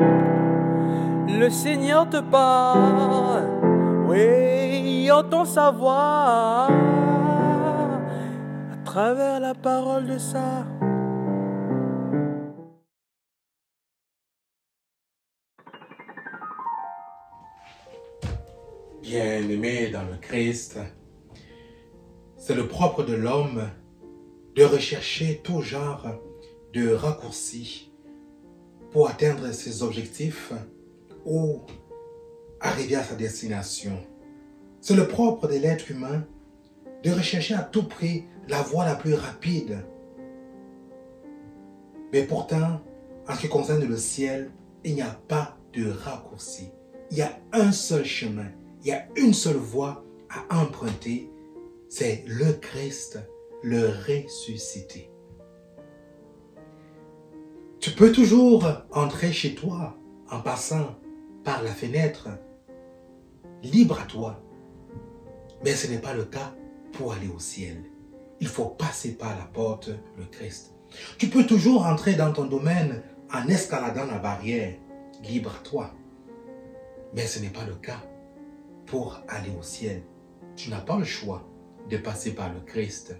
Le Seigneur te parle, oui, entend sa voix à travers la parole de ça. Bien-aimé dans le Christ, c'est le propre de l'homme de rechercher tout genre de raccourcis pour atteindre ses objectifs ou arriver à sa destination. C'est le propre de l'être humain de rechercher à tout prix la voie la plus rapide. Mais pourtant, en ce qui concerne le ciel, il n'y a pas de raccourci. Il y a un seul chemin, il y a une seule voie à emprunter, c'est le Christ, le ressuscité. Peux toujours entrer chez toi en passant par la fenêtre, libre à toi. Mais ce n'est pas le cas pour aller au ciel. Il faut passer par la porte, le Christ. Tu peux toujours entrer dans ton domaine en escaladant la barrière, libre à toi. Mais ce n'est pas le cas pour aller au ciel. Tu n'as pas le choix de passer par le Christ.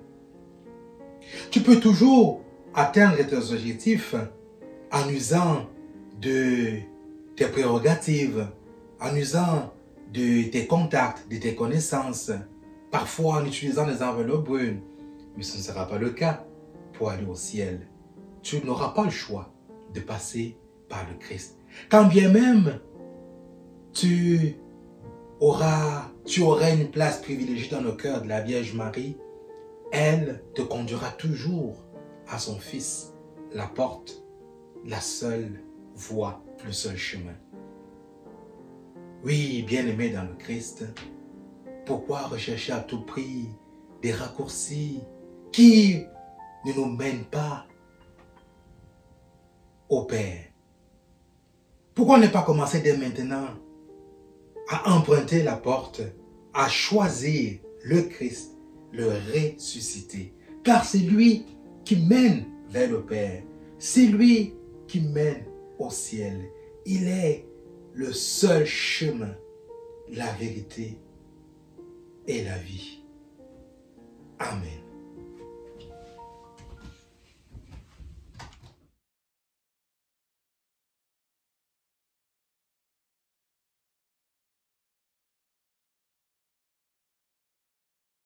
Tu peux toujours atteindre tes objectifs en usant de tes prérogatives, en usant de tes contacts, de tes connaissances, parfois en utilisant des enveloppes brunes. Mais ce ne sera pas le cas pour aller au ciel. Tu n'auras pas le choix de passer par le Christ. Quand bien même tu auras, tu auras une place privilégiée dans le cœur de la Vierge Marie, elle te conduira toujours à son Fils, la porte, la seule voie, le seul chemin. Oui, bien-aimé dans le Christ, pourquoi rechercher à tout prix des raccourcis qui ne nous mènent pas au Père? Pourquoi ne pas commencer dès maintenant à emprunter la porte, à choisir le Christ, le ressuscité? Car c'est lui qui mène vers le Père. C'est lui qui mène au ciel. Il est le seul chemin, la vérité et la vie.